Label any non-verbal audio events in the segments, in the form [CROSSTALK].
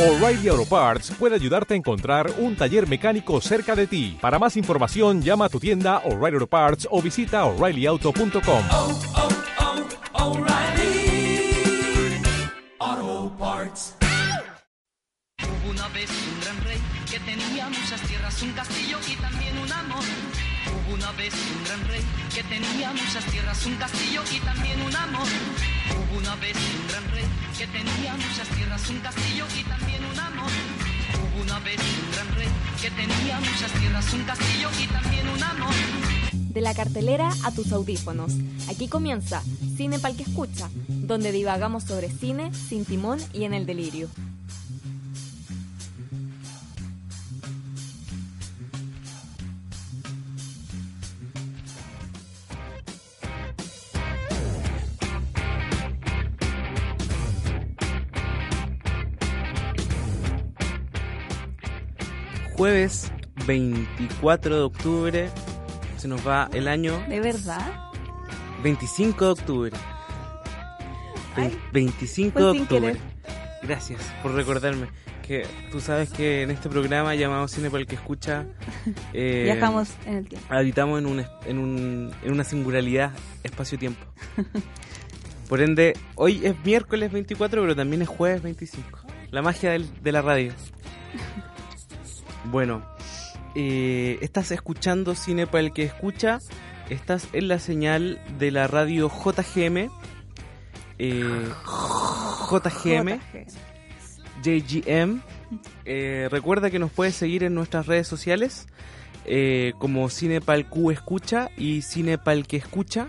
O'Reilly Auto Parts puede ayudarte a encontrar un taller mecánico cerca de ti. Para más información, llama a tu tienda O'Reilly Auto Parts o visita oreillyauto.com. oh, oh, Parts. Hubo una vez un gran rey que tenía muchas tierras, un castillo y también un amor. Hubo una vez un gran rey que tenía muchas tierras, un castillo y también un amor. Hubo una vez un gran rey que tenía muchas tierras, un castillo y también un amor. Hubo una vez un gran rey que tenía muchas tierras, un castillo y también un amor. De la cartelera a tus audífonos. Aquí comienza Cine Pal que Escucha, donde divagamos sobre cine, sin timón y en el delirio. Jueves 24 de octubre se nos va el año ¿De verdad? 25 de octubre. Ve- Ay, 25 fue de octubre. Gracias por recordarme que tú sabes que en este programa llamado Cine para el que escucha [LAUGHS] eh, Viajamos en el tiempo. habitamos en, un, en, un, en una singularidad espacio-tiempo. Por ende, hoy es miércoles 24, pero también es jueves 25. La magia del- de la radio. [LAUGHS] Bueno, eh, estás escuchando Cine para el que escucha. Estás en la señal de la radio JGM. eh, JGM. JGM. [LAUGHS] Eh, recuerda que nos puedes seguir en nuestras redes sociales como Cinepalq Escucha y Cinepal que Escucha.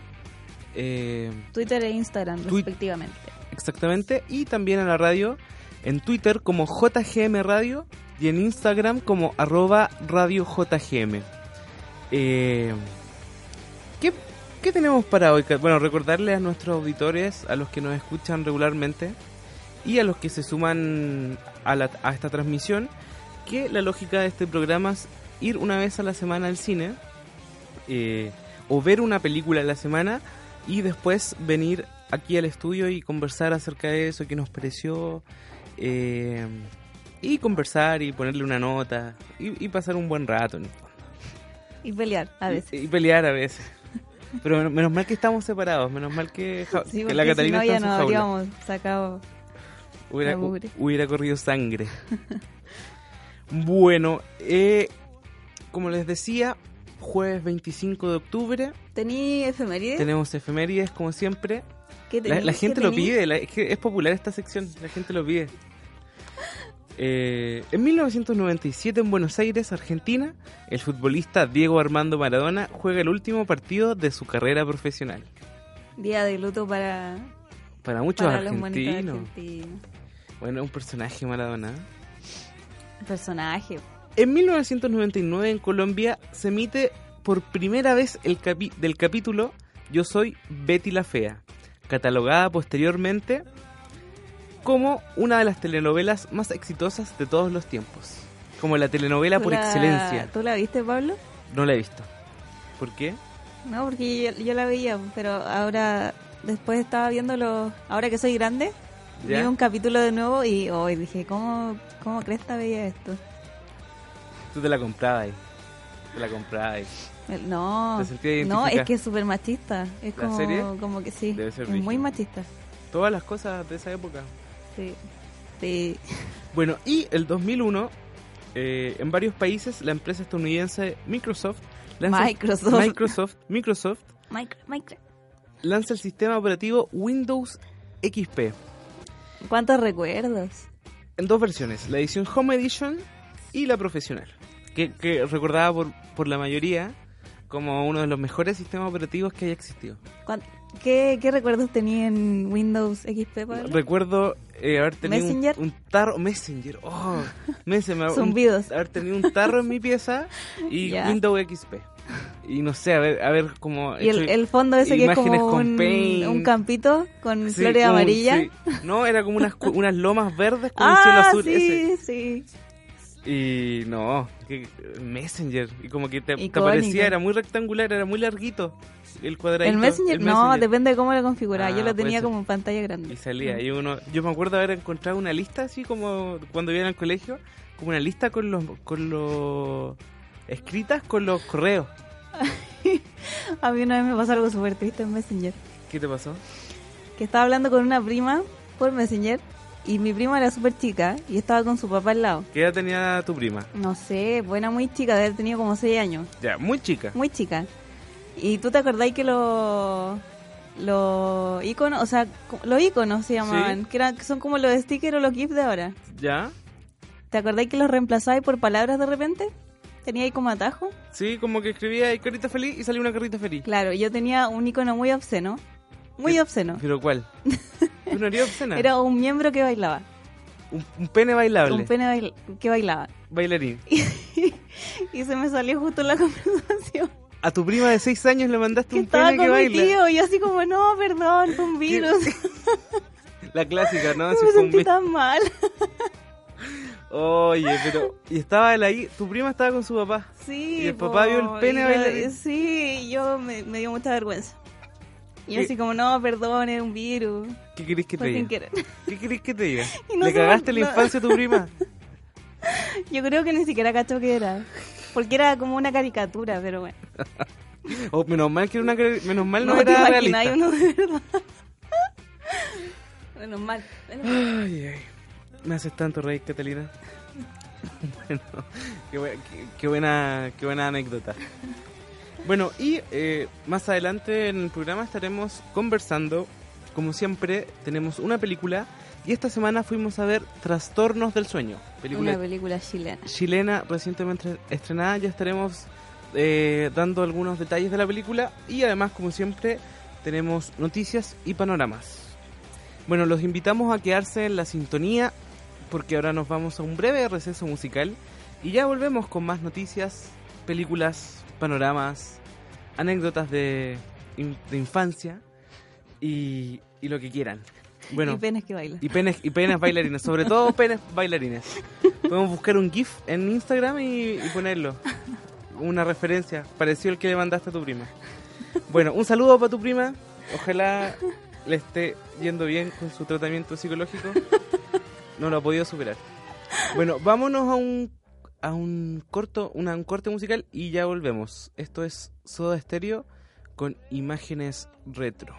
Twitter e Instagram, Twi- respectivamente. exactamente. Y también a la radio en Twitter como JGM Radio y en Instagram como arroba Radio JGM. Eh, ¿qué, qué tenemos para hoy? Bueno, recordarle a nuestros auditores, a los que nos escuchan regularmente y a los que se suman a, la- a esta transmisión, que la lógica de este programa es ir una vez a la semana al cine eh, o ver una película a la semana y después venir aquí al estudio y conversar acerca de eso, qué nos pareció, eh, y conversar y ponerle una nota y, y pasar un buen rato. ¿no? Y pelear a veces. Y, y pelear a veces. Pero men- menos mal que estamos separados, menos mal que, ja- Sí, que porque la si Catalina no está ya en su jaula. habríamos sacado Hubiera, corrido sangre. bueno, eh, como les decía, jueves 25 de octubre, ¿Tení efemérides? tenemos efemérides como siempre. ¿Qué La, la ¿Qué gente lo pide, la- es que es popular esta sección, la gente lo pide. Eh, en 1997 en Buenos Aires, Argentina, el futbolista Diego Armando Maradona juega el último partido de su carrera profesional. Día de luto para, Para muchos para argentinos. argentinos. Bueno, un personaje Maradona. Personaje. En 1999 en Colombia se emite por primera vez el capi- del capítulo Yo soy Betty la Fea, catalogada posteriormente como una de las telenovelas más exitosas de todos los tiempos. Como la telenovela ¿Tú por la- excelencia. ¿Tú la viste, Pablo? No la he visto. ¿Por qué? No, porque yo, yo la veía, pero ahora, después estaba viendo los... Ahora que soy grande, ¿Ya? vi un capítulo de nuevo y hoy dije, ¿cómo, ¿cómo Cresta veía esto? Tú te la comprabas ahí. Te la comprabas ahí. No, ¿Te sentías no, es que es súper machista. Es ¿La como, serie? como que sí, Debe ser es muy machista. Todas las cosas de esa época. Sí. Sí. Bueno, y el 2001, eh, en varios países, la empresa estadounidense Microsoft lanza, Microsoft. Microsoft, Microsoft Micro, micro. lanza el sistema operativo Windows XP ¿Cuántos recuerdos? en dos versiones, la edición Home Edition y la profesional, que, que recordada por, por la mayoría como uno de los mejores sistemas operativos que haya existido. ¿Cuán- ¿Qué, qué recuerdos tenía en Windows XP, Pablo? Recuerdo eh, haber tenido un- Messenger. Un, tarro, Messenger, oh, Messenger, [LAUGHS] un- haber tenido un tarro en mi pieza y [LAUGHS] Ya. Windows XP. Y no sé, a ver, a ver cómo... y el, el fondo ese que es imágenes como con un, un campito con Sí, flores amarillas. sí. No, era como unas, unas lomas verdes con un [LAUGHS] cielo Ah, azul. sí, ese. sí. Y no, que Messenger. Y como que te, te aparecía, era muy rectangular, era muy larguito el cuadradito. El Messenger, el no, depende de cómo lo configuraba. Ah, Yo lo tenía puede ser. como en pantalla Y grande. salía. Mm. Y uno, yo me acuerdo haber encontrado una lista así como cuando iba al colegio, como una lista con los, con los escritas con los correos. [LAUGHS] A mí una vez me pasó algo súper triste en Messenger. ¿Qué te pasó? Que estaba hablando con una prima por Messenger y mi prima era súper chica y estaba con su papá al lado. ¿Qué edad tenía tu prima? No sé, buena muy chica, debe haber tenido como 6 años. Ya, muy chica. Muy chica. ¿Y tú te acordáis que los los iconos, o sea, los iconos se llamaban, Sí. que, eran, son como los stickers o los GIFs de ahora? ¿Ya? ¿Te acordáis que los reemplazabais por palabras de repente? ¿Tenía ahí como atajo? Sí, como que escribía ahí carita feliz y salía una carita feliz. Claro, yo tenía un icono muy obsceno. Muy ¿Qué- obsceno. ¿Pero cuál? [LAUGHS] ¿Tú [LAUGHS] no eres obscena? Era un miembro que bailaba. un, un pene bailable. Un pene bail- que bailaba. Bailarín. [LAUGHS] Y se me salió justo la [LAUGHS] conversación. A tu prima de 6 años le mandaste Que un estaba pene con que mi baila. tío y así como, no, perdón, fue un virus. La clásica, ¿no? me Si un sentí tan mal. Oye, pero... Y estaba él ahí, tu prima estaba con su papá. Sí. ¿Y el papá vio el pene bailarín? Sí, yo me, me dio mucha vergüenza. Y yo así como, no, perdón, era un virus. ¿Qué querés que te diga? [LAUGHS] ¿Qué querés que te diga? [LAUGHS] No ¿Le cagaste la infancia a tu prima? [LAUGHS] Yo creo que ni siquiera cachó que era. Porque era como una caricatura, pero bueno. O menos mal que era una menos mal no, era realista. uno de verdad. Menos mal. menos mal. Ay, ay. Me haces tanto reír, Catalina. bueno, qué, bue- qué- qué buena, qué buena anécdota. Bueno, y eh, más adelante en el programa estaremos conversando. Como siempre, tenemos una película. Y esta semana fuimos a ver Trastornos del Sueño. Película Una película chilena. chilena recientemente estrenada. Ya estaremos eh, dando algunos detalles de la película y además, como siempre, tenemos noticias y panoramas. Bueno, los invitamos a quedarse en la sintonía porque ahora nos vamos a un breve receso musical y ya volvemos con más noticias, películas, panoramas, anécdotas de, in- de infancia y, y lo que quieran. Bueno, y penes que bailan. y penes, y penes bailarines, sobre todo penes bailarines. Podemos buscar un GIF en Instagram y, y ponerlo. Una referencia, parecido al que le mandaste a tu prima. Bueno, un saludo para tu prima. Ojalá le esté yendo bien con su tratamiento psicológico. No lo ha podido superar. Bueno, vámonos a un a un corto, una, un corte musical y ya volvemos. Esto es Soda Stereo con imágenes retro.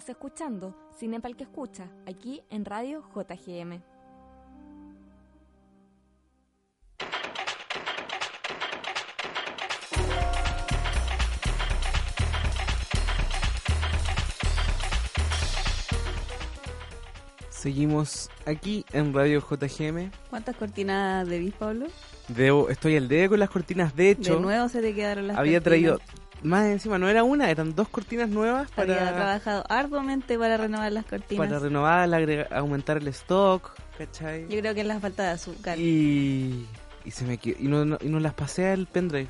Estás escuchando Cinepal que escucha, aquí en Radio JGM. Seguimos aquí en Radio JGM. ¿Cuántas cortinas debís, Pablo? Debo, estoy al dedo con las cortinas. De hecho, de nuevo se te quedaron las había cortinas. traído más encima, no era una, eran dos cortinas nuevas Había para, trabajado arduamente para renovar las cortinas. para renovar, agrega- aumentar el stock, ¿cachai? Yo creo que es la falta de azúcar. Y, y se me y no, no- y no las pasé al pendrive.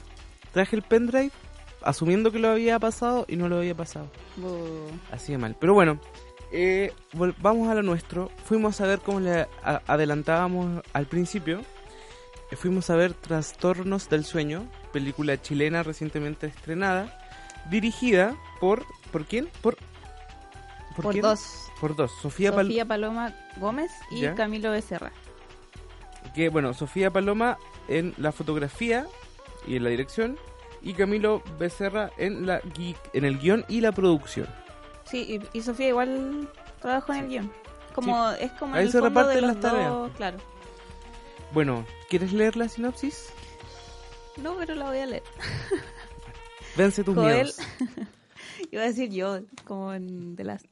Traje el pendrive asumiendo que lo había pasado y no lo había pasado. Así de mal. Pero bueno, eh, vamos a lo nuestro. Fuimos a ver como le adelantábamos al principio. eh, fuimos a ver Trastornos del Sueño, película chilena recientemente estrenada, dirigida por... ¿Por quién? Por... Por quién? dos. Por dos. Sofía, Pal- Sofía Paloma Gómez y Ya. Camilo Becerra. que bueno, Sofía Paloma en la fotografía y en la dirección y Camilo Becerra en la en el guion y la producción. Sí, y, y Sofía igual trabajó en el guion. Como, Es como Ahí el se fondo de reparten los las tareas. dos, claro. Bueno, ¿quieres leer la sinopsis? No, pero la voy a leer. Vence tus Joel, miedos. [LAUGHS] iba a decir yo, como en The Last.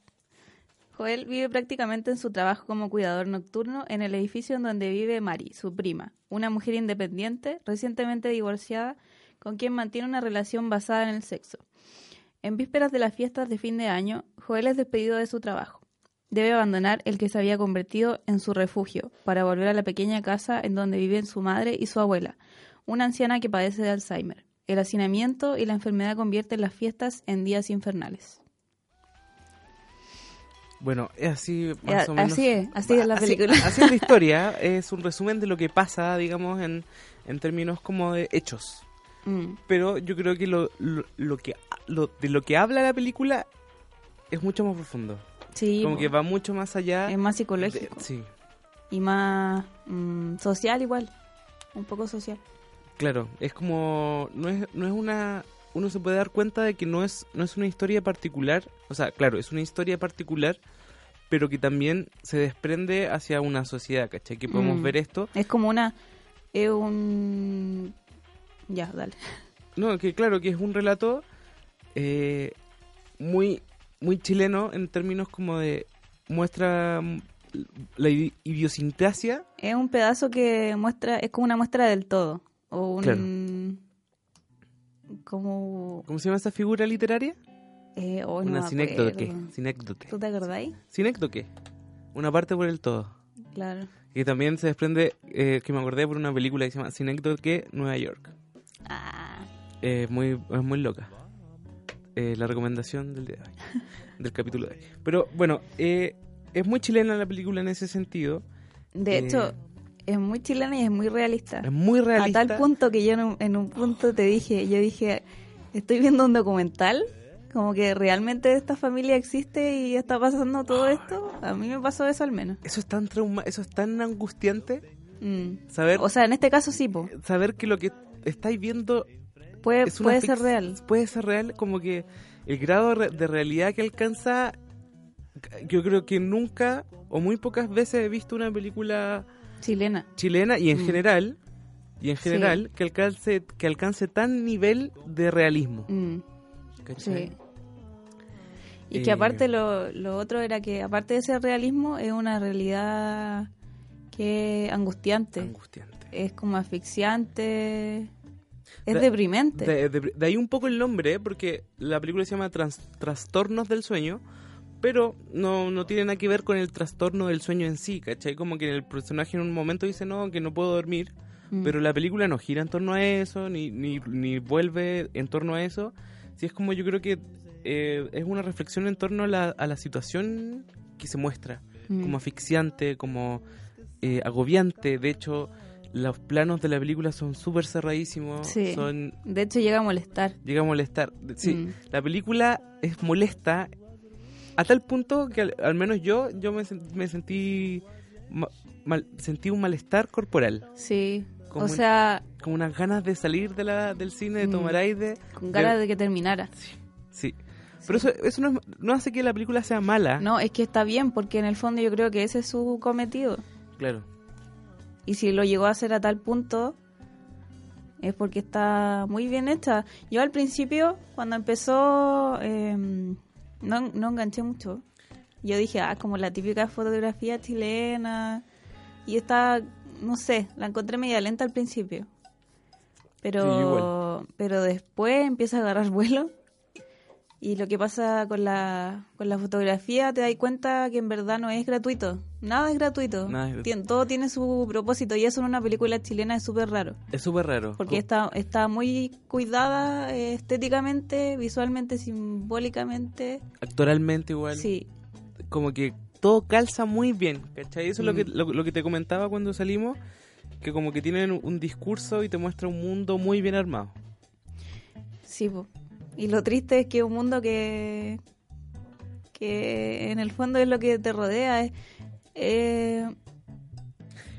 Joel vive prácticamente en su trabajo como cuidador nocturno en el edificio en donde vive Mari, su prima, una mujer independiente, recientemente divorciada, con quien mantiene una relación basada en el sexo. En vísperas de las fiestas de fin de año, Joel es despedido de su trabajo. Debe abandonar el que se había convertido en su refugio para volver a la pequeña casa en donde viven su madre y su abuela, una anciana que padece de Alzheimer. El hacinamiento y la enfermedad convierten las fiestas en días infernales. Bueno, es así más Eh, o menos. así es, así es la película. Así es la [LAUGHS] historia, es un resumen de lo que pasa, digamos, en, en términos como de hechos. Mm, Pero yo creo que lo, lo, lo que lo, de lo que habla la película es mucho más profundo. Sí, como que va mucho más allá. es más de- psicológico sí, y más mm, social igual, un poco social. Claro, es como no es no es una uno se puede dar cuenta de que no es no es una historia particular, o sea, claro, es una historia particular, pero que también se desprende hacia una sociedad, ¿cachai? Que podemos Mm. ver esto Es como una es un ya, dale. No, que claro, que es un relato eh, muy, muy chileno en términos como de muestra la idi- idiosincrasia. Es un pedazo que muestra es como una muestra del todo o un como ¿Cómo se llama esa figura literaria? eh, oh, no Una me sinécdoque. ¿Tú te acordáis? Sinécdoque. Una parte por el todo. Claro. Que también se desprende, eh, que me acordé por una película que se llama Sinécdoque Nueva York. Ah, Eh, muy, es muy loca. Eh, la recomendación del día de hoy, [LAUGHS] del capítulo de hoy. Pero bueno, eh, es muy chilena la película en ese sentido. de Eh, hecho es muy chilena y es muy realista. Es muy realista. A tal punto que yo en un, en un punto te dije, yo dije, estoy viendo un documental, como que realmente esta familia existe y está pasando todo esto. A mí me pasó eso al menos. Eso es tan trauma, eso es tan angustiante Mm. saber O sea, en este caso sí, po. saber que lo que estáis viendo puede, es puede ser real. Puede ser real, como que el grado de realidad que alcanza yo creo que nunca o muy pocas veces he visto una película Chilena. chilena y en Mm. general y en Sí. general que alcance que alcance tan nivel de realismo. Mm, sí. Y que Eh, aparte lo, lo otro era que aparte de ser realismo es una realidad que es angustiante, Angustiante. es como asfixiante, es De- deprimente. De, de- de ahí un poco el nombre, porque la película se llama Trans- Trastornos del Sueño, pero no, no tiene nada que ver con el trastorno del sueño en sí, ¿cachai? Como que el personaje en un momento dice, no, que no puedo dormir, Mm. pero la película no gira en torno a eso, ni, ni, ni vuelve en torno a eso. Sí, es como yo creo que eh, es una reflexión en torno a la, a la situación que se muestra, Mm. como asfixiante, como eh, agobiante. De hecho, los planos de la película son súper cerradísimos, Sí. son De hecho llega a molestar. llega a molestar. Sí, Mm. la película es molesta a tal punto que al, al menos yo yo me, sen- me sentí ma- mal, sentí un malestar corporal, Sí. Como o un- sea, como unas ganas de salir de la, del cine, de Mm. tomar aire. con ganas de- de que terminara. Sí, Pero eso, eso no, es- no hace que la película sea mala. No, es que está bien, porque en el fondo yo creo que ese es su cometido. Claro. Y si lo llegó a hacer a tal punto, es porque está muy bien hecha. Yo al principio, cuando empezó, eh, no, no enganché mucho. Yo dije, ah, como la típica fotografía chilena. Y esta, no sé, la encontré media lenta al principio. Pero, pero después empieza a agarrar [LAUGHS] vuelo. Y lo que pasa con la, con la fotografía, te das cuenta que en verdad no es gratuito. Nada es gratuito. Nada es gratuito. Tien- todo tiene su propósito y eso en una película chilena es súper raro. Es súper raro. Porque está, está muy cuidada eh, estéticamente, visualmente, simbólicamente. Actoralmente igual. Sí, Como que todo calza muy bien, ¿cachai? Eso es lo, que, Mm. lo, lo que te comentaba cuando salimos, que como que tienen un, un discurso y te muestra un mundo muy bien armado. sí. po. Y lo triste es que un mundo que, que en el fondo es lo que te rodea, es eh,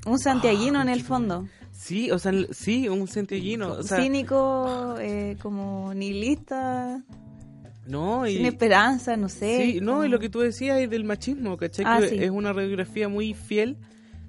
un santiaguino en el fondo. Sí, o sea, sí, un centellino. O sea, Cínico, eh, como nihilista, no, y, sin esperanza, no sé. Sí, no, como y lo que tú decías es del machismo, ¿cachai? Ah, que sí. es una radiografía muy fiel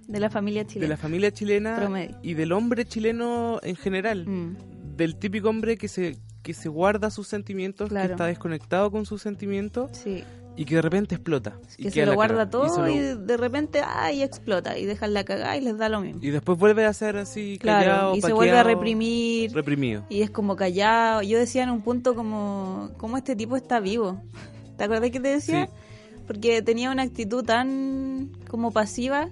De la familia de chilena. la familia chilena Promedio. y del hombre chileno en general. Mm, Del típico hombre que se, que se guarda sus sentimientos, que Claro. está desconectado con sus sentimientos sí. y que de repente explota. que se lo guarda todo lo- y, de repente ay explota y dejan la cagada y les da lo mismo y después vuelve a ser así claro callado, y se vuelve a reprimir reprimido. y es como callado yo decía en un punto como cómo este tipo está vivo ¿te acuerdas que te decía? Sí. porque tenía una actitud tan como pasiva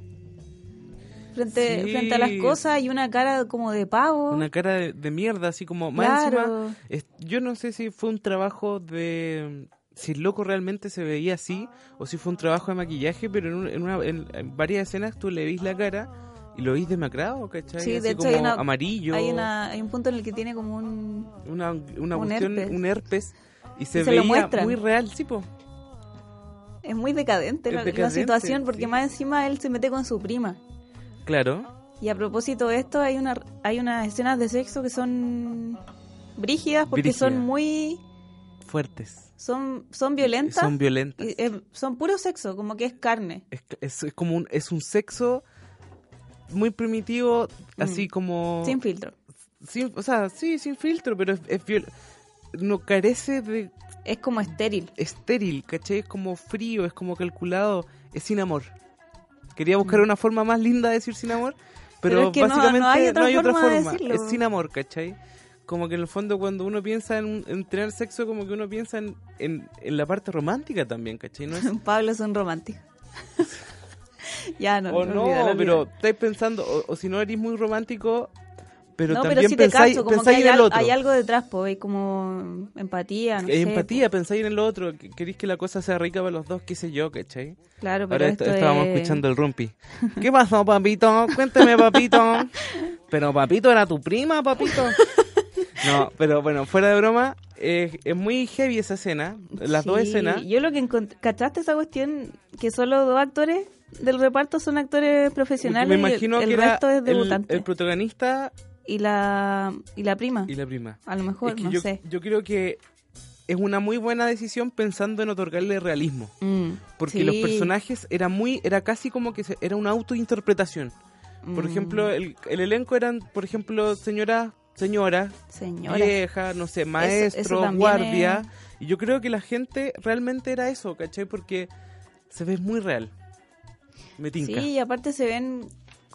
frente, Sí. frente a las cosas y una cara como de pavo Una cara de, de mierda, así como... Más encima, claro es- yo no sé si fue un trabajo de... Si el loco realmente se veía así, o si fue un trabajo de maquillaje, pero en, un- en una- en- en varias escenas tú le veis la cara y lo veis demacrado, ¿cachai? Sí, de así hecho como hay una- amarillo, hay, una, hay un punto en el que tiene como un una, una un cuestión, herpes. un herpes, y se, Y se veía muy real, sí, po. es muy decadente, Es la, situación porque sí. más encima él se mete con su prima Claro, Y a propósito de esto, hay una hay unas escenas de sexo que son brígidas porque son muy fuertes. son son violentas. Son violentas. y, eh, son puro sexo, como que es carne. Es, es- es como un, es un sexo muy primitivo, así Mm. como... Sin filtro. sin- o sea, sí, sin filtro, pero es, es viol- no carece de Es como estéril. estéril, ¿cachai? Es como frío, es como calculado, es sin amor. Quería buscar una forma más linda de decir sin amor, pero, Mm. Pero es que no- básicamente no hay otra forma. Es sin amor, ¿cachai? Como que en el fondo cuando uno piensa en, en tener sexo, como que uno piensa en, en, en la parte romántica también, ¿cachai? No es, [LAUGHS] Pablo es un romántico. [LAUGHS] ya no. o no, pero estáis pensando, o, o si no eres muy romántico, pero no, también pero sí te pensáis, como que hay, en el otro. hay algo detrás, pues, hay como empatía, no Hay sé, empatía, pensáis en el otro, que- queréis que la cosa sea rica para los dos, qué sé yo, ¿cachai? po. Claro, pero Ahora esto est- estábamos es- escuchando el rumpi. ¿Qué pasó, papito? Cuénteme, papito. [LAUGHS] Pero, papito, ¿era tu prima, papito? No, pero bueno, fuera de broma, es, es muy heavy esa escena, las dos Sí, escenas. Yo lo que encontré, ¿cachaste esa cuestión? Que solo dos actores del reparto son actores profesionales Me y el- imagino el, que era resto es el, debutante. el protagonista y, la, y la prima, y la prima. a lo mejor, Es que no yo, sé. yo creo que es una muy buena decisión pensando en otorgarle realismo. Mm, Porque sí, los personajes era muy, era casi como que se- era una autointerpretación. Por mm, ejemplo, el, el elenco eran, por ejemplo, señora, señora, Señora. vieja, no sé, maestro, guardia. es- Y yo creo que la gente realmente era eso, ¿cachai? Porque se ve muy real. Me tinca. Sí, y aparte se ven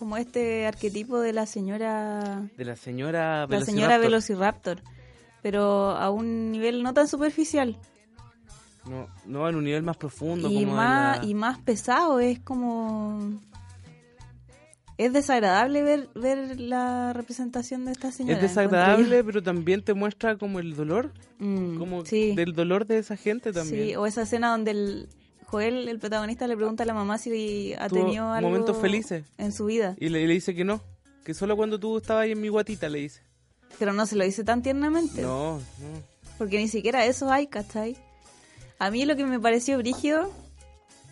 como este arquetipo de la señora De la señora la señora Velociraptor. Velociraptor, pero a un nivel no tan superficial No, no, en un nivel más profundo. y como más la- y más pesado, es como es desagradable ver ver la representación de esta señora. Es desagradable, pero también te muestra como el dolor. Mm, como sí, del dolor de esa gente también. sí, o esa escena donde el Joel, el protagonista, le pregunta a la mamá si ha tenido algo momentos felices. en su vida, Y le, le dice que no, que solo cuando tú estabas ahí en mi guatita le dice. pero no se lo dice tan tiernamente. No, no. Porque ni siquiera eso hay, ¿cachai? A mí lo que me pareció brígido...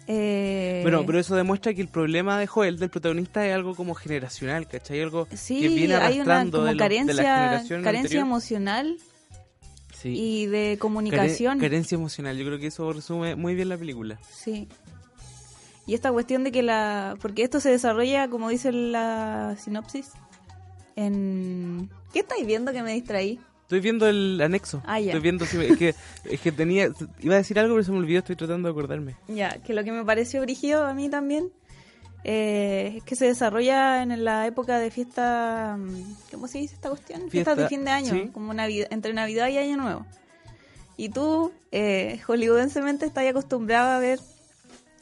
Eh, Bueno, pero eso demuestra que el problema de Joel, del protagonista, es algo como generacional, ¿cachai? Algo sí, que viene hay una arrastrando como de, lo- de carencia, la generación carencia anterior. emocional Sí. y de Care- comunicación. carencia emocional. Yo creo que eso resume muy bien la película. Sí. Y esta cuestión de que la... Porque esto se desarrolla, como dice la sinopsis, en... ¿Qué estáis viendo que me distraí? Estoy viendo el anexo. Ah, ya. Estoy viendo si me- es que es que tenía iba a decir algo pero se me olvidó, estoy tratando de acordarme. Ya, que lo que me pareció brígido a mí también eh, que se desarrolla en la época de fiesta... mm, ¿Cómo se dice esta cuestión? Fiestas de fin de año, sí. como Navidad, entre Navidad y Año Nuevo. Y tú, eh, hollywoodensemente, estás acostumbrado a ver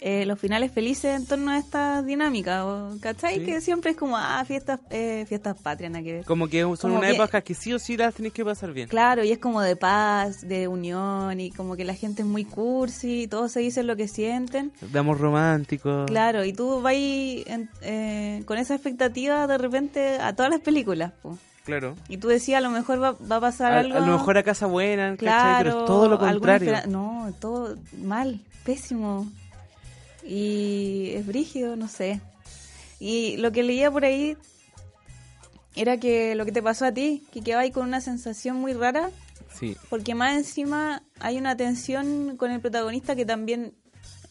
eh, los finales felices en torno a esta dinámica, ¿cachai? Sí. Que siempre es como, ah, fiestas, eh, fiestas patrias, nada que ver. Como que son Como una que- época que sí o sí las tenés que pasar bien. Claro, y es como de paz, de unión, y como que la gente es muy cursi, todos se dicen lo que sienten. De amor romántico. Claro, y tú vas eh, con esa expectativa de repente a todas las películas. po. Claro. Y tú decías, a lo mejor va, va a pasar A, algo. a lo mejor a casa buena, ¿cachai? claro, pero es todo lo contrario. No, todo mal, pésimo. Y es brígido, no sé. Y lo que leía por ahí era que lo que te pasó a ti, que quedabas ahí con una sensación muy rara Sí. porque más encima hay una tensión con el protagonista que también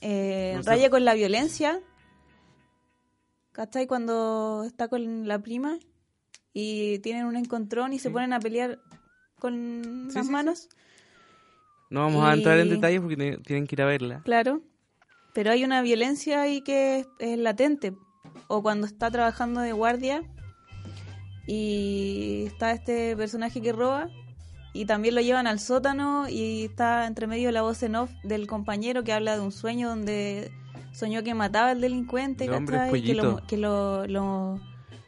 eh, No sé. raya con la violencia. ¿Cachai? Cuando está con la prima y tienen un encontrón y se Sí. ponen a pelear con Sí, las manos. No vamos a entrar en detalles porque tienen que ir a verla. Claro. Pero hay una violencia ahí que es, es latente. O cuando está trabajando de guardia y está este personaje que roba y también lo llevan al sótano y está entre medio la voz en off del compañero que habla de un sueño donde soñó que mataba al delincuente, ¿cachai? Que, lo, que lo, lo,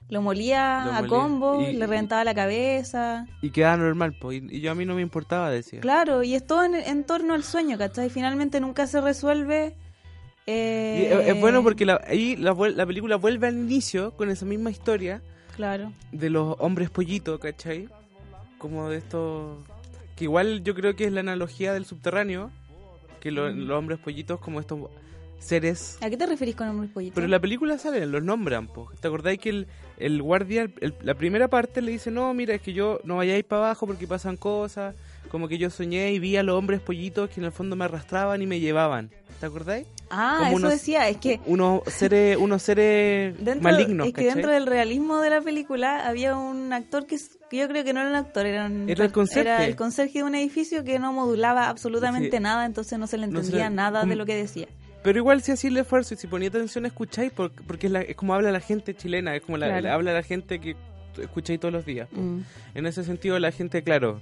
lo molía Lo a molía. combo, Y- le reventaba la cabeza. Y queda normal, pues. Y, y yo a mí no me importaba, decía. Claro, y es todo en, en torno al sueño, ¿cachai? Finalmente nunca se resuelve. Eh, es, es bueno porque la, ahí la, película vuelve al inicio con esa misma historia Claro. de los hombres pollitos, ¿cachai? Como de estos... Que igual yo creo que es la analogía del subterráneo, que lo- los hombres pollitos como estos seres... ¿A qué te referís con hombres pollitos? Pero en la película salen, los nombran, po. ¿Te acordáis que el, el guardia, el- la primera parte le dice, no, mira, es que yo no vayáis para abajo porque pasan cosas, como que yo soñé y vi a los hombres pollitos que en el fondo me arrastraban y me llevaban. ¿Te acordáis? Ah, como eso unos- decía, es que Unos seres, unos seres [LAUGHS] dentro, malignos, es que ¿cachai? dentro del realismo de la película había un actor que, que yo creo que no era un actor, era, un- Era el conserje. era el conserje de un edificio que no modulaba absolutamente Sí. nada, entonces no se le No se entendía le- nada de como- lo que decía. Pero igual si hacía el esfuerzo y si ponía atención escucháis por- porque es, la- es como habla la gente chilena, es como la, Claro. habla la gente que escucháis todos los días. Mm. En ese sentido la gente, claro,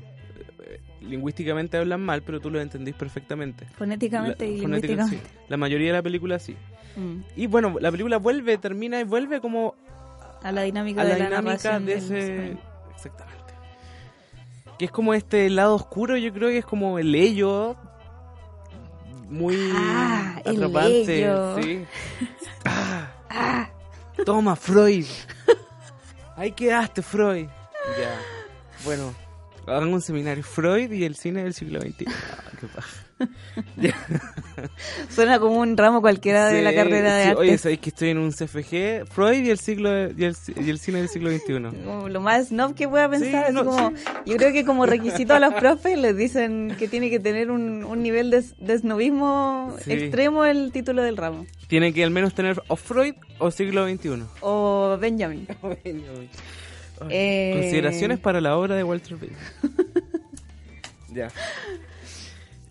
lingüísticamente hablan mal, pero tú lo entendís perfectamente. Fonéticamente La- y fonética, lingüísticamente. sí. La mayoría de la película sí. Mm. Y bueno, la película vuelve, termina y vuelve como A la dinámica a de la dinámica narración de ese... Exactamente. Que es como este lado oscuro, yo creo que es como el ello muy Ah, el atrapante. ello. Sí. [LAUGHS] Ah. Toma, Freud. Ahí quedaste, Freud. Ya. Bueno, hagan un seminario. Freud y el cine del siglo XXI. Ah, qué paja. [LAUGHS] [LAUGHS] Suena como un ramo cualquiera de la Sí, carrera de sí, arte. Oye, sabéis que estoy en un CFG, Freud y el siglo y el, y el cine del siglo XXI. [LAUGHS] Como lo más snob que pueda pensar. así no, como, Yo creo que como requisito a los profes les dicen que tiene que tener un, un nivel de, de snobismo Sí. extremo el título del ramo. Tiene que al menos tener o Freud o siglo XXI. O Benjamin. Ay, Eh, Consideraciones para la obra de Walter Benjamin. [LAUGHS] ya.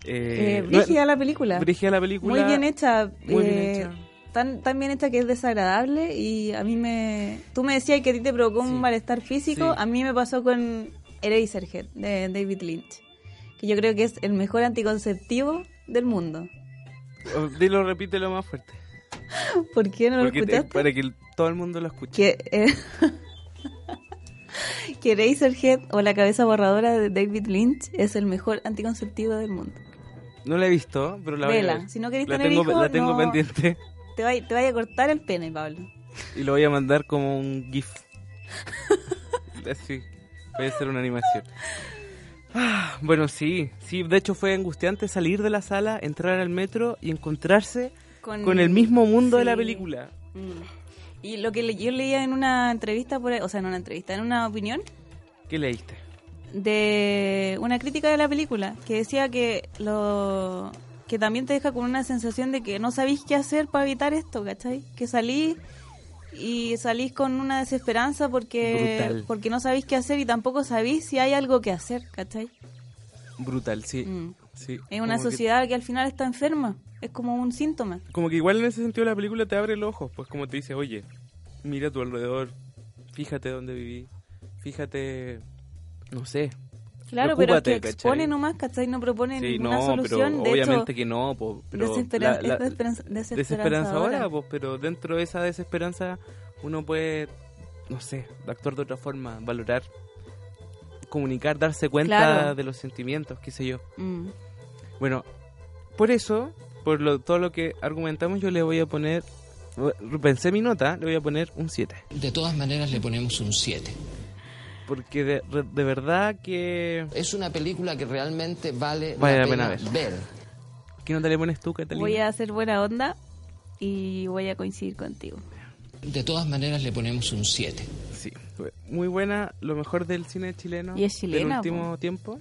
Eh, Eh, brígida no- la película. brígida la película. Muy bien hecha. Muy bien eh, hecha. Tan, tan bien hecha que es desagradable y a mí me... Tú me decías que a ti te provocó Sí. un malestar físico. Sí. A mí me pasó con Eraserhead de David Lynch. Que yo creo que es el mejor anticonceptivo del mundo. Oh, Dilo, repítelo más fuerte. [LAUGHS] ¿Por qué no lo Porque te- escuchaste? para que todo el mundo lo escuche. que eh, [LAUGHS] [LAUGHS] que Eraserhead o la cabeza borradora de David Lynch es el mejor anticonceptivo del mundo. No la he visto, pero la voy a Vela. ver. Si no querés la tener tengo, hijos, la tengo no- pendiente Te vaya, te vaya a cortar el pene, Pablo. y lo voy a mandar como un GIF. [LAUGHS] Así. Voy a hacer una animación. Ah, bueno, sí, sí, de hecho fue angustiante salir de la sala, entrar al metro y encontrarse con, el mismo mundo de la película. Mm. Y lo que le- yo leía en una entrevista, por o sea, en una entrevista, en una opinión, ¿Qué leíste? de una crítica de la película que decía que lo que también te deja con una sensación de que no sabéis qué hacer para evitar esto, ¿cachai? Que salís y salís con una desesperanza porque Brutal. porque no sabéis qué hacer y tampoco sabéis si hay algo que hacer, ¿cachai? Brutal, sí. Mm. Sí. Es una que- sociedad que al final está enferma, es como un síntoma. como que igual en ese sentido la película te abre los ojos, pues como te dice, oye, mira a tu alrededor, fíjate dónde viví, fíjate, no sé. Claro, pero que expone ¿cachai? nomás, ¿cachai? No propone Sí, ninguna no, solución. pero de obviamente hecho, que no, po, pero desespera- la- la- desesperanza- desesperanzadora, pues, pero dentro de esa desesperanza uno puede, no sé, actuar de otra forma, valorar, comunicar, darse cuenta Claro. de los sentimientos, qué sé yo. Mm. Bueno, por eso, por lo, todo lo que argumentamos, yo le voy a poner, pensé mi nota, le voy a poner un 7. De todas maneras le ponemos un 7. Porque de, de verdad que... Es una película que realmente vale, Vale la la pena, pena ver. ¿Qué nota le pones tú, Catalina? Voy a hacer buena onda y voy a coincidir contigo. De todas maneras le ponemos un 7. Sí, muy buena, lo mejor del cine chileno Y es chilena, del último tiempo.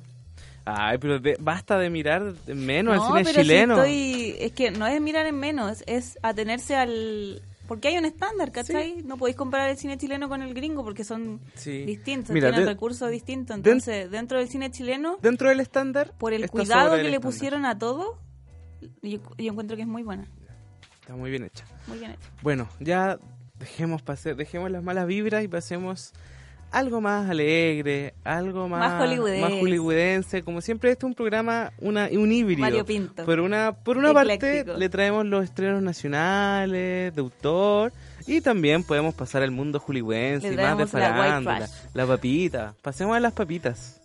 Ay, pero de- basta de mirar menos no, al cine pero si chileno. estoy... Es que no es mirar en menos, es atenerse al... Porque hay un estándar, ¿cachai? No podéis comparar el cine chileno con el gringo porque son Sí. distintos, Mira, tienen de- recursos distintos. Entonces, dentro del cine chileno, Dentro del estándar, por el cuidado que el le pusieron a todo, yo, yo encuentro que es muy buena. Está muy bien hecha. Muy bien hecho. Bueno, ya dejemos pase- dejemos las malas vibras y pasemos algo más alegre, algo más, Más hollywoodense. más hollywoodense. Como siempre, este es un programa, una, un híbrido. Variopinto. Por una, por una parte, le traemos los estrenos nacionales, de autor, y también podemos pasar al mundo hollywoodense más de la farándula. trash. La papita. Pasemos a las papitas.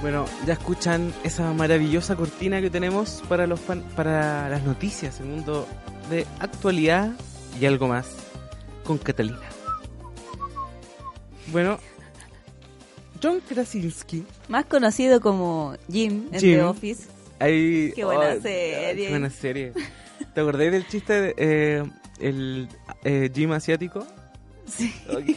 Bueno, ya escuchan esa maravillosa cortina que tenemos para los fan- para las noticias, el mundo de actualidad y algo más con Catalina. Bueno, John Krasinski, Más conocido como Jim en Jim. The Office. ahí, Qué buena ay, serie. qué buena serie. ¿Te acordáis del chiste de eh, el eh, Jim asiático? Sí. Ay,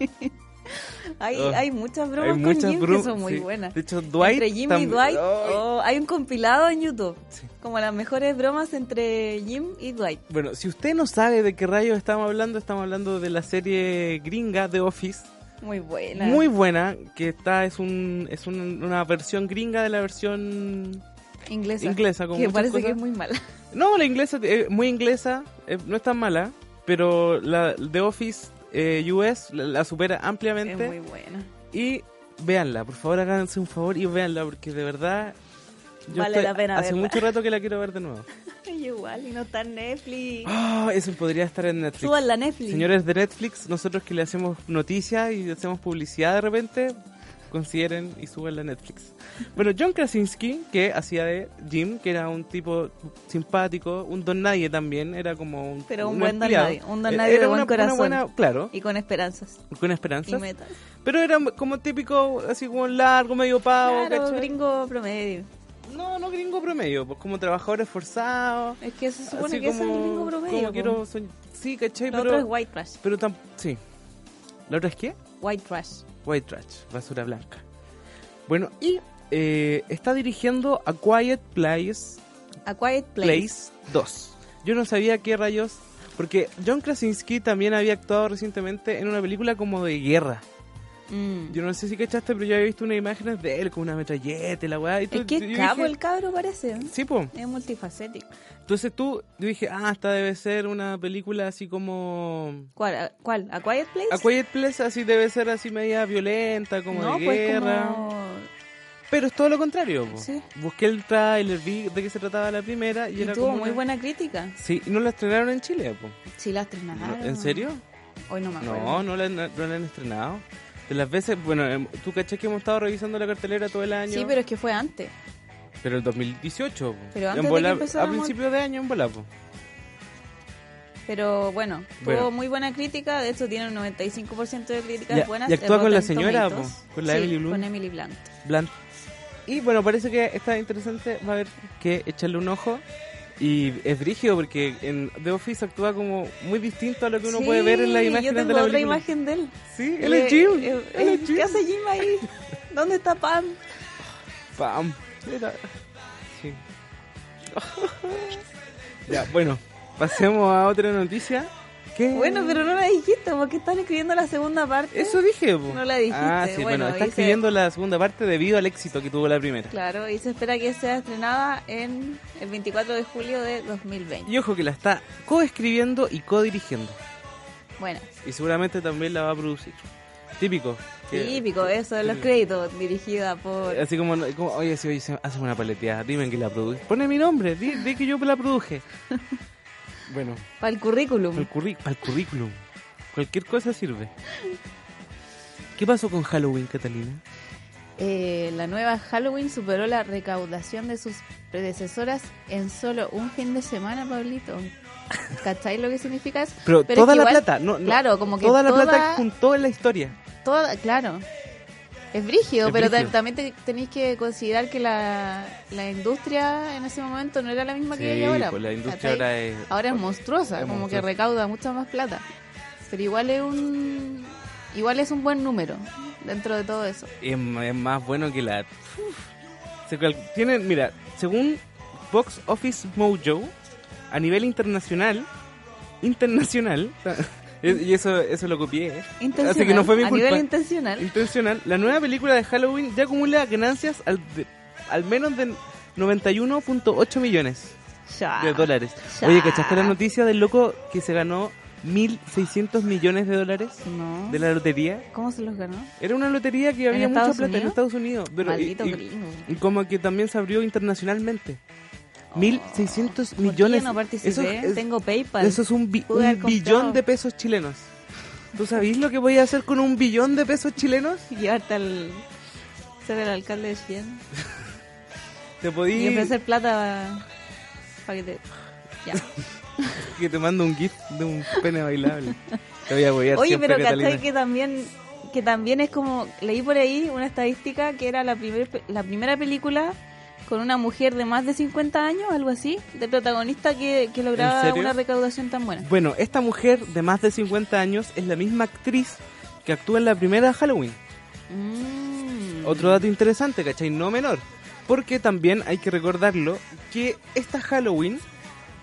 [LAUGHS] [LAUGHS] Hay, Oh. hay muchas bromas hay con muchas Jim bromas, que son muy sí. buenas. De hecho, Dwight entre Jim y Dwight, oh, hay un compilado en YouTube. Sí. Como las mejores bromas entre Jim y Dwight. Bueno, si usted no sabe de qué rayos estamos hablando, estamos hablando de la serie gringa The Office. Muy buena. Muy buena, que está es un es un- una versión gringa de la versión inglesa. inglesa, con que parece que es muy mala. No, la inglesa es muy inglesa, eh, no es tan mala, pero la The Office eh, US la, la supera ampliamente Es muy buena. y véanla, por favor háganse un favor y véanla porque de verdad yo Vale la pena hace verla. mucho rato que la quiero ver de nuevo. [LAUGHS] Igual, y no está en Netflix. Ah, eso podría estar en Netflix. Suban la Netflix. Señores de Netflix, nosotros que le hacemos noticias y hacemos publicidad de repente, consideren y suban la Netflix. Bueno, John Krasinski, que hacía de Jim, que era un tipo simpático, un don nadie también, era como un Pero un buen don nadie, un don Eh, nadie era de buen una, una corazón. buena, claro, Y con esperanzas. con Y esperanzas. metas. Pero era como típico, así como largo, medio pavo, Claro, ¿cachai? gringo promedio. No, no gringo promedio, pues como trabajador esforzado. Es que se supone así que ese es el como- gringo promedio. Como po. quiero, soñ- sí, ¿cachai? Lo pero, otro es white trash. pero tam- sí. ¿La otra es qué? White trash. White Trash, basura blanca. Bueno, y eh, está dirigiendo A Quiet Place, A Quiet Place. Place 2. Yo no sabía qué rayos, porque John Krasinski también había actuado recientemente en una película como de guerra. Mm. Yo no sé si cachaste, pero yo había visto unas imágenes de él con una metralleta y la weá. y Es que es cabo dije- el cabro parece. ¿eh? Sí, po. Es multifacético. Entonces tú, yo dije, ah, esta debe ser una película así como... ¿Cuál? ¿A, cuál? ¿A Quiet Place? A Quiet Place así debe ser así media violenta, como no, de pues guerra. como... Pero es todo lo contrario. po. Sí. Busqué el trailer, vi de qué se trataba la primera y, Y era tuvo como muy una- buena crítica. Sí, y no la estrenaron en Chile. po. Sí, la estrenaron. ¿En serio? Hoy no me acuerdo. No, no la, no la han estrenado. De las veces, bueno, em, tú caché que hemos estado revisando la cartelera todo el año. Sí, pero es que fue antes. Pero el 2018. po. Pero En antes de que A principios de año en bola, po. Pero bueno, tuvo muy buena crítica, de hecho tiene un 95% de críticas Ya- buenas. y actúa con la señora, po, con la Sí, Emily Blunt. con Emily Blunt. Blunt. Y bueno, parece que está interesante. Va a haber que echarle un ojo. Y es brígido porque en The Office actúa como muy distinto a lo que uno Sí, puede ver en yo imágenes tengo de la otra película. imagen de él. Sí, él es Jim. Eh, eh, es Jim. ¿Qué hace Jim ahí? [LAUGHS] ¿Dónde está Pam? Pam. Mira. Sí. [LAUGHS] ya, bueno, pasemos a otra noticia. ¿Qué? Bueno, pero no la dijiste porque están escribiendo la segunda parte. Eso dije, po. No la dijiste, Ah, sí, bueno, bueno, está dice- escribiendo la segunda parte debido al éxito que tuvo la primera. Claro, y se espera que sea estrenada en el 24 de julio de 2020. Y ojo que la está coescribiendo y co-dirigiendo. Bueno, Y seguramente también la va a producir. Típico. Típico eso de los créditos, dirigida por... Así como, como, oye, si hoy se hace una paleteada, dime que la produje. Pone mi nombre, di, di que yo la produje. [LAUGHS] bueno, Para el currículum. para el, curri- para el currículum. Cualquier cosa sirve. ¿Qué pasó con Halloween, Catalina? Eh, la nueva Halloween superó la recaudación de sus predecesoras en solo un fin de semana, Pablito. [LAUGHS] ¿Cacháis lo que significa eso? Pero, es toda que la igual- plata, no, no, Claro, como que toda la toda- plata juntó en la historia. Toda, claro. Es brígido, Es pero brígido. también te- tenéis que considerar que la, la industria en ese momento no era la misma que hay ahora. pues la industria ¿cachai? ahora es... Ahora es monstruosa, Es como monstruosa. que recauda mucha más plata. Pero igual es un igual es un buen número dentro de todo eso. es, es más bueno que la... Se cal- tienen, mira, según Box Office Mojo, a nivel internacional, internacional, [LAUGHS] y eso, eso lo copié, ¿eh? Intencional, así que no fue mi a culpa. nivel intencional. Intencional, la nueva película de Halloween ya acumula ganancias al, de- al menos de 91.8 millones Ya. de dólares. ya. Oye, ¿cachaste la noticia del loco que se ganó 1.600 millones de dólares No. de la lotería? ¿Cómo se los ganó? Era una lotería que había mucha plata en Unidos? Estados Unidos. Pero y- Maldito y- y como que también se abrió internacionalmente. 1.600 ¿Por qué millones. no participé? Eso es- Tengo PayPal. Eso es un, bi- un billón de pesos chilenos. ¿Tú sabés lo que voy a hacer con un billón de pesos chilenos? [LAUGHS] Llevarte al ser el alcalde de Chillán Te podí y ofrecer plata para que te ya. [LAUGHS] que te mando un gif de un pene bailable. Te voy a apoyar Oye, pero. ¿cachai que también que también es como leí por ahí una estadística que era la primer, la primera película con una mujer de más de 50 años, algo así, de protagonista que, que lograba una recaudación tan buena. Bueno, esta mujer de más de 50 años es la misma actriz que actúa en la primera Halloween. Mm. Otro dato interesante, ¿cachai? No menor. Porque también hay que recordarlo que esta Halloween,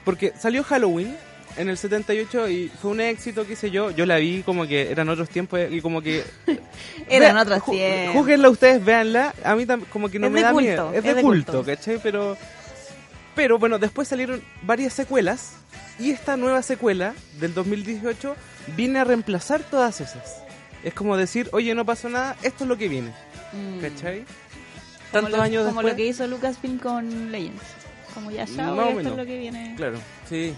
porque salió Halloween en el 78 y fue un éxito, qué sé yo. Yo la vi como que eran otros tiempos y como que... [LAUGHS] Eran otros ju- tiempos. Júzguenla ustedes, véanla. A mí como que no Es me da culto, miedo. Es, es de, de culto, culto. ¿cachai? Pero... Pero bueno, después salieron varias secuelas y esta nueva secuela del 2018 viene a reemplazar todas esas. Es como decir, oye, no pasó nada, esto es lo que viene. Mm. ¿Cachai? Como Tantos lo, años como después. lo que hizo Lucasfilm con Legends. Como ya ya, Más o esto menos. es lo que viene. Claro, sí.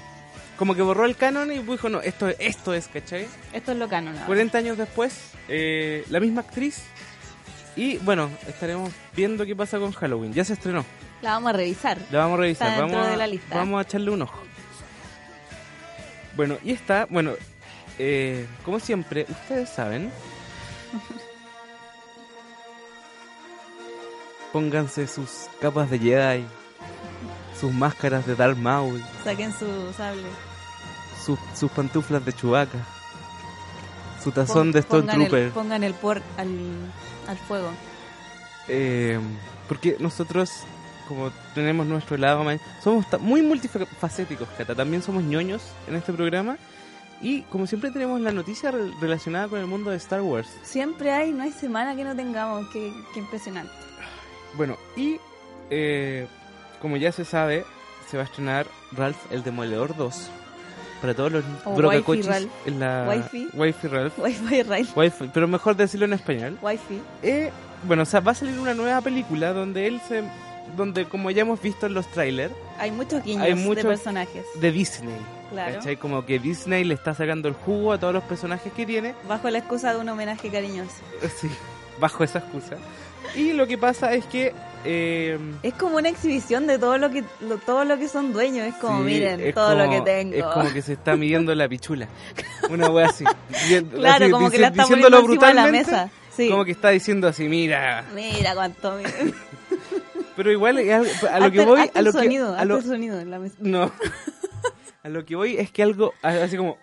Como que borró el canon y dijo, no, esto, esto es, ¿cachai? Esto es lo canon. ahora. 40 años después, eh, la misma actriz. Y bueno, estaremos viendo qué pasa con Halloween. Ya se estrenó. La vamos a revisar. La vamos a revisar. Está vamos, a, de la lista. vamos a echarle un ojo. Bueno, y está, bueno, eh, como siempre, ustedes saben. [LAUGHS] Pónganse sus capas de Jedi, sus máscaras de Darth Maul, Saquen su sable. Sus, sus pantuflas de Chewbacca, su tazón Pon- de Stone pongan el- pongan el al, al fuego. Eh, porque nosotros, como tenemos nuestro lado, somos muy multifacéticos, Cata. También somos ñoños en este programa. Y como siempre tenemos la noticia re- relacionada con el mundo de Star Wars. Siempre hay, no hay semana que no tengamos. Qué, qué impresionante. Bueno, y eh, como ya se sabe, se va a estrenar Ralph el Demoledor 2. Para todos los O brocacochis Wi-Fi Ralph. en la Wi-Fi. Wi-Fi Ralph. Wi-Fi Rail. Wi-Fi, pero mejor decirlo en español. Wi-Fi. Eh, bueno, o sea, va a salir una nueva película donde él se... Donde, como ya hemos visto en los trailers, Hay muchos guiños Hay muchos- de personajes. de Disney. Claro. ¿Cachai? Como que Disney le está sacando el jugo a todos los personajes que tiene. Bajo la excusa de un homenaje cariñoso. Sí, [LAUGHS] bajo esa excusa. Y lo que pasa es que eh, Es como una exhibición de todo lo que lo- todo lo que son dueños. Es como, sí, miren, es todo lo que tengo. Es como que se está midiendo la pichula. Una wea así. [LAUGHS] Claro, así, como que la está poniendo encima de la mesa. Sí. Como que está diciendo así, mira. Mira cuánto. [LAUGHS] Pero igual algo- a lo que voy, a lo el que sonido, a lo- el sonido en la mesa. no. [LAUGHS] a lo que voy es que algo así como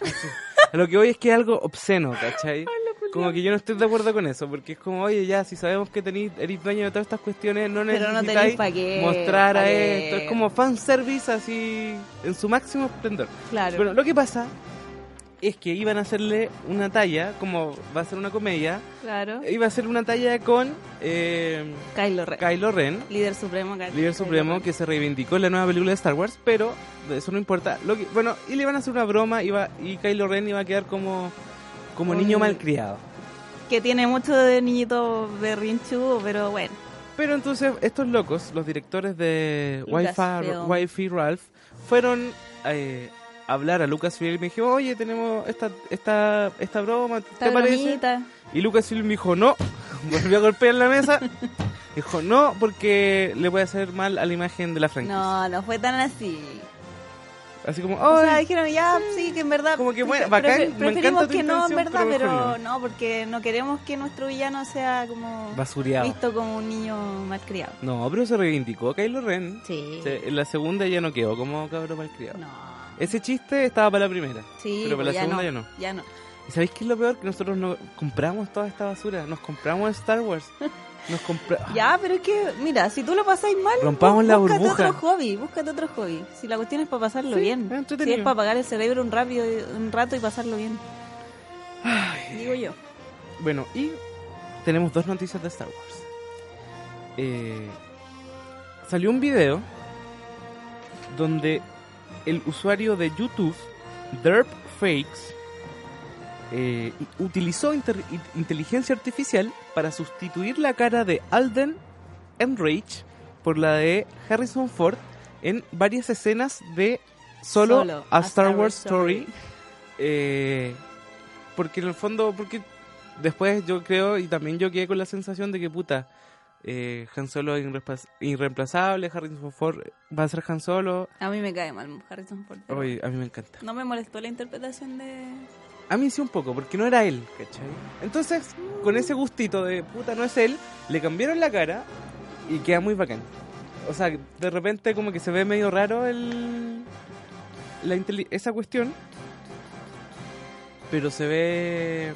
así. a lo que voy es que algo obsceno, ¿cachai? Como que yo no estoy de acuerdo con eso, porque es como, oye, ya, si sabemos que tenéis, eres dueño de todas estas cuestiones, no necesitáis qué, mostrar a esto. Es como fanservice así, en su máximo esplendor. Claro. Bueno, lo que pasa es que iban a hacerle una talla, como va a ser una comedia, claro. iba a ser una talla con eh, Kylo Ren. Kylo Ren, líder supremo. Kylo- líder supremo que se reivindicó en la nueva película de Star Wars, pero eso no importa. Lo que, bueno, y le iban a hacer una broma iba, y Kylo Ren iba a quedar como, como Un- niño malcriado. Que tiene mucho de niñito berrinchudo, pero bueno. Pero entonces estos locos, los directores de. Wi-Fi, Wi-Fi Ralph, fueron eh, a hablar a Lucasfilm y me dijo, oye, tenemos esta, esta, esta broma, ¿te Esta parece? bromita. Y Lucasfilm me dijo, no, [LAUGHS] volvió a golpear la mesa. Dijo, no, porque le puede hacer mal a la imagen de la franquicia. No, no fue tan así. Así como, O sea, "Ay, dijeron, ya, sí, que en verdad. Como que, bueno, bacán, preferimos que no, en verdad, pero no. porque no queremos que nuestro villano sea como. basureado. Visto como un niño malcriado. No, pero se reivindicó Kylo Ren. Sí. Se- en la segunda ya no quedó como cabro malcriado. No. Ese chiste estaba para la primera. Sí, pero para la pues segunda ya ya no. Ya no. ¿Y sabéis qué es lo peor? Que nosotros no compramos toda esta basura. Nos compramos Star Wars. [LAUGHS] Nos compra... Ya, pero es que, mira, si tú lo pasáis mal, Rompamos la búscate burbuja. otro hobby, búscate otro hobby. Si la cuestión es para pasarlo Sí, bien. es Si es para apagar el cerebro un, rápido, un rato y pasarlo bien. Digo yo. Bueno, y tenemos dos noticias de Star Wars. Eh, salió un video donde el usuario de YouTube, DerpFakes, eh, utilizó inteligencia artificial para sustituir la cara de Alden Enrage por la de Harrison Ford en varias escenas de Solo, a, Star, Wars Story. Eh, porque en el fondo, porque después yo creo y también yo quedé con la sensación de que puta, eh, Han Solo es irreemplaz- irreemplazable, Harrison Ford va a ser Han Solo. A mí me cae mal Harrison Ford. Oye, a mí me encanta. No me molestó la interpretación de... A mí sí un poco, porque no era él, ¿cachai? Entonces, con ese gustito de puta no es él, le cambiaron la cara y queda muy bacán. O sea, de repente como que se ve medio raro el la esa cuestión, pero se ve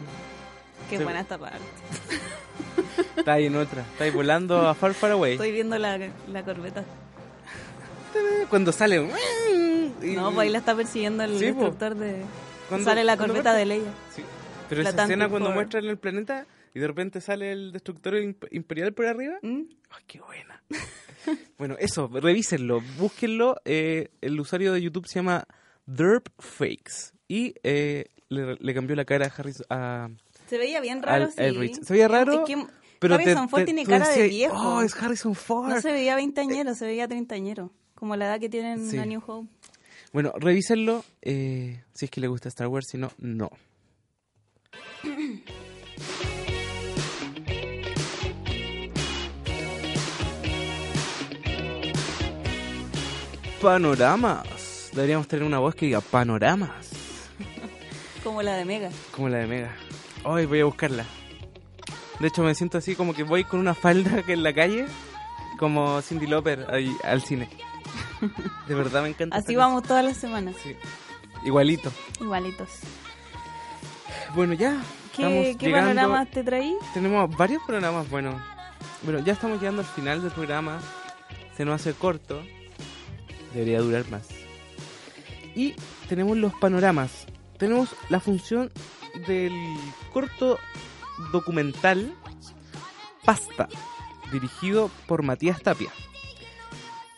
Qué buena esta parte. [LAUGHS] está ahí en otra, está ahí volando a far far away. Estoy viendo la, la corbeta. Cuando sale No, pues ahí la está persiguiendo el Sí, po. destructor de... cuando- Sale la muestra- de Leia. Sí. Pero La esa escena cuando muestran el planeta y de repente sale el destructor imp- imperial por arriba. ¿Mm? Ay, qué buena. [LAUGHS] bueno, eso, revísenlo, búsquenlo. eh, el usuario de YouTube se llama DerpFakes y eh, le, le cambió la cara a Harris a Se veía bien raro, al sí. Elrich. Se veía raro, Es que pero te- Harrison Ford te- tiene cara de viejo. Oh, es Harrison Ford. No se veía veinteañero, se veía treintañero. Como la edad que tienen Sí. a New Hope. Bueno, revísenlo eh, si es que le gusta Star Wars, si no, no. Panoramas. Deberíamos tener una voz que diga panoramas, Como la de Mega. como la de Mega. Hoy voy a buscarla. De hecho, me siento así como que voy con una falda que en la calle, como Cindy Lauper ahí, al cine. De verdad me encanta. Así vamos todas las semanas. Sí. Igualito. Igualitos. Bueno, ya. ¿Qué, qué panoramas te traí? Tenemos varios programas, bueno. Bueno, ya estamos llegando al final del programa. Se nos hace corto. Debería durar más. Y tenemos los panoramas. Tenemos la función del corto documental Pasta, dirigido por Matías Tapia.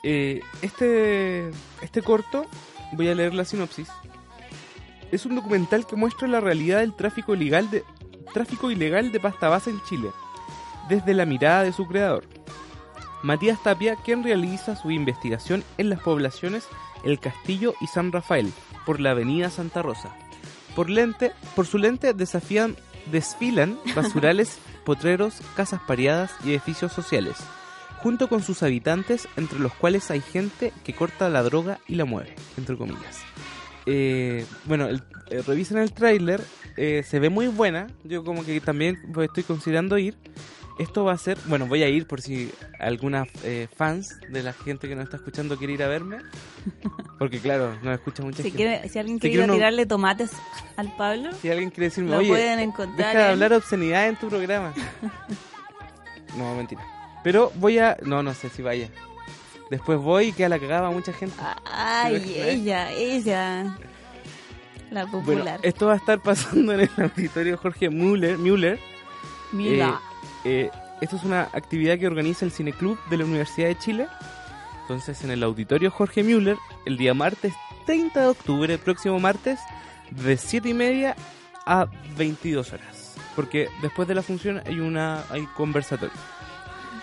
Eh, este, este corto, voy a leer la sinopsis. Es un documental que muestra la realidad del tráfico ilegal de, tráfico ilegal de pasta base en Chile, desde la mirada de su creador. Matías Tapia, quien realiza su investigación en las poblaciones El Castillo y San Rafael, por la avenida Santa Rosa. Por, lente, por su lente desafían, desfilan basurales, [LAUGHS] potreros, casas pareadas y edificios sociales, junto con sus habitantes, entre los cuales hay gente que corta la droga y la mueve, entre comillas. Eh, bueno, el- eh, revisen el tráiler, eh, se ve muy buena, yo como que también pues, estoy considerando ir. Esto va a ser, bueno, voy a ir por si algunas eh, fans de la gente que nos está escuchando quiere ir a verme, porque claro, nos escucha mucha Si, gente. quiere- si alguien quiere quiere ir a uno- tirarle tomates al Pablo, Si alguien quiere decirme, oye, pueden encontrar. Deja de en- hablar obscenidad en tu programa. [LAUGHS] No, mentira. Pero voy a. No, no sé si vaya. Después voy y queda la cagada a mucha gente. Ay, ella, ella. La Bueno, popular. esto va a estar pasando en el auditorio Jorge Müller. Müller. Mira. Eh, esto es una actividad que organiza el Cineclub de la Universidad de Chile. Entonces, en el auditorio Jorge Müller, el día martes 30 de octubre, próximo martes, de 7 y media a 22 horas. Porque después de la función hay una hay conversatorio.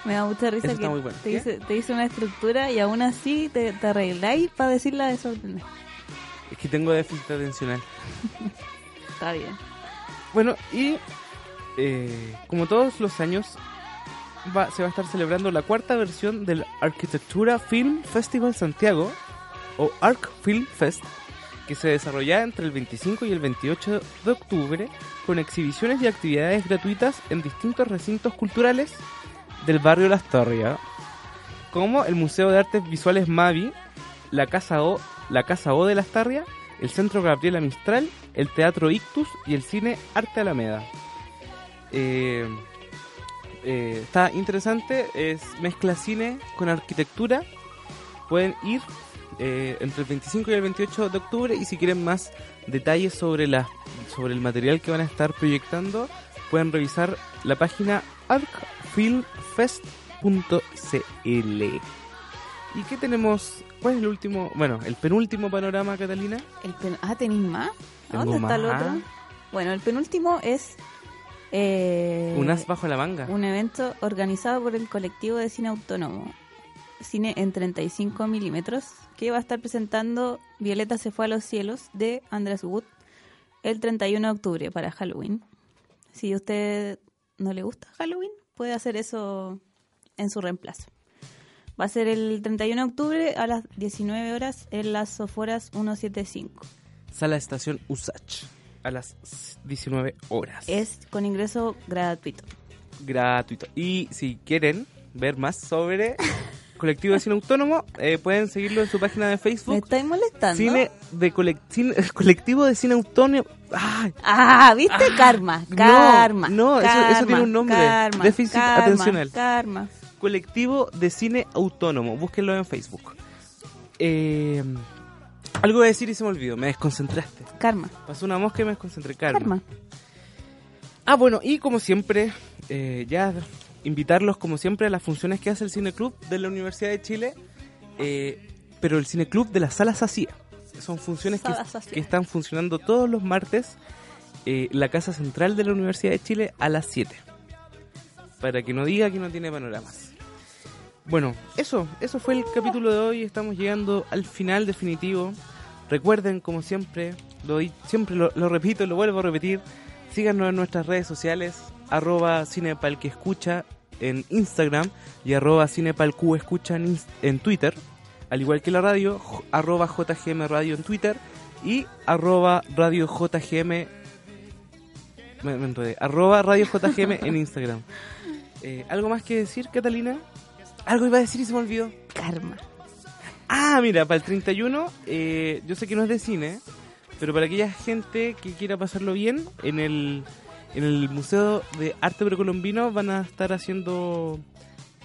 Me da mucha risa eso que bueno. te, dice una estructura y aún así te, te arregláis para decirla desordenada. Es que tengo déficit atencional. [LAUGHS] Está bien. Bueno, y eh, como todos los años, va- se va a estar celebrando la cuarta versión del Arquitectura Film Festival Santiago, o Arc Film Fest, que se desarrollará entre el 25 y el 28 de octubre, con exhibiciones y actividades gratuitas en distintos recintos culturales del barrio Las Torres, como el Museo de Artes Visuales Mavi, la Casa O, la Casa O de Las Tarrias, el Centro Gabriela Mistral, el Teatro Ictus y el Cine Arte Alameda. Eh, eh, está interesante, es mezcla cine con arquitectura. Pueden ir eh, entre el 25 y el 28 de octubre y si quieren más detalles sobre, la, sobre el material que van a estar proyectando, pueden revisar la página arcfilmfest.cl. ¿Y qué tenemos? ¿Cuál es el último? Bueno, el penúltimo panorama, Catalina. El pen- ah, ¿tenéis más? ¿A Tengo ¿Dónde está el otro? Bueno, el penúltimo es eh, Un as bajo la manga. un evento organizado por el colectivo de cine autónomo, cine en 35 milímetros, que va a estar presentando Violeta se fue a los cielos de Andrés Wood el 31 de octubre para Halloween. Si a usted no le gusta Halloween, puede hacer eso en su reemplazo. Va a ser el 31 de octubre a las 19 horas en las Soforas 175. Sala Estación Usach. A las 19 horas. Es con ingreso gratuito. gratuito. Y si quieren ver más sobre [LAUGHS] Colectivo de Cine Autónomo, eh, pueden seguirlo en su página de ¿Me Facebook. estáis molestando? Cine de cine- [LAUGHS] Colectivo de Cine Autónomo. ¡Ay! Ah, ¿viste? karma, no, karma. no, eso- eso karma, tiene un nombre. Karma, Déficit karma, atencional. Karma. Colectivo de Cine Autónomo. Búsquenlo en Facebook. Eh, algo de decir y se me olvidó. Me desconcentraste. Karma. Pasó una mosca y me desconcentré. Karma. Karma. Ah, bueno, y como siempre, eh, ya invitarlos como siempre a las funciones que hace el Cine Club de la Universidad de Chile, eh, pero el Cine Club de la Sala Sacía. Son funciones que, están funcionando todos los martes eh, la Casa Central de la Universidad de Chile a las 7. Para que no diga que no tiene panoramas. Bueno, eso, eso fue el capítulo de hoy. Estamos llegando al final definitivo. Recuerden, como siempre, lo, siempre lo, lo repito, lo vuelvo a repetir. Síganos en nuestras redes sociales, arroba escucha en Instagram y arroba cinepalq escucha en, en Twitter. Al igual que la radio, arroba jgm radio en Twitter y arroba radio jgm me, me enredé, arroba radio jgm en Instagram. Eh, ¿Algo más que decir, Catalina? Algo iba a decir y se me olvidó. Karma. Ah, mira, para el 31, eh, yo sé que no es de cine, pero para aquella gente que quiera pasarlo bien, en el, en el Museo de Arte Precolombino van a estar haciendo...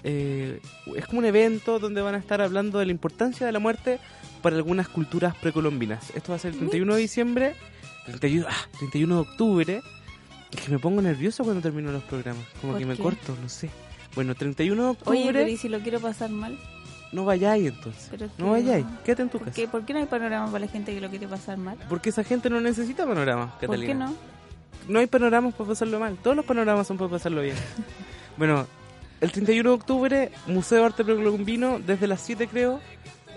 eh, es como un evento donde van a estar hablando de la importancia de la muerte para algunas culturas precolombinas. Esto va a ser el 31 de diciembre, 31, ah, 31 de octubre. Es que me pongo nervioso cuando termino los programas, como ¿Por que me qué? corto, no sé. Bueno, 31 de octubre, Oye, pero ¿y si lo quiero pasar mal? no vayáis entonces. Pero No vayáis, no. quédate en tu ¿Por casa. qué, ¿Por qué no hay panorama para la gente que lo quiere pasar mal? Porque esa gente no necesita panoramas, ¿Por Catalina. qué no? No hay panoramas para pasarlo mal. Todos los panoramas son para pasarlo bien. [LAUGHS] bueno, el 31 de octubre, Museo de Arte Precolombino, desde las 7 creo,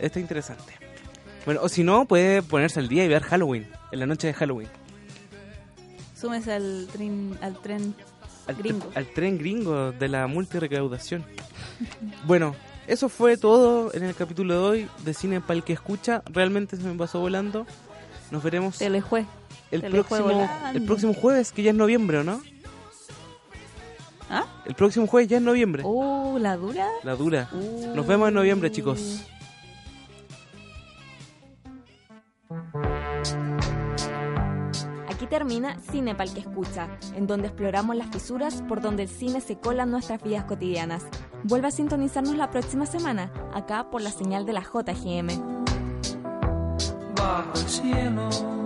está interesante. Bueno, o si no, puede ponerse al día y ver Halloween, en la noche de Halloween. Súmese al tren, al tren Al, Gringo. al tren gringo de la multirecaudación. [LAUGHS] Bueno, eso fue todo en el capítulo de hoy de Cine para el que escucha. Realmente se me pasó volando. Nos veremos Te le fue. el próximo, volando. el próximo jueves, que ya es noviembre, ¿o no? ¿Ah? El próximo jueves ya es noviembre. Uh, la dura. La dura. Uh. Nos vemos en noviembre, chicos. Aquí termina Cine Pal que escucha, en donde exploramos las fisuras por donde el cine se cola en nuestras vidas cotidianas. Vuelve a sintonizarnos la próxima semana, acá por la señal de la JGM. bajo el cielo.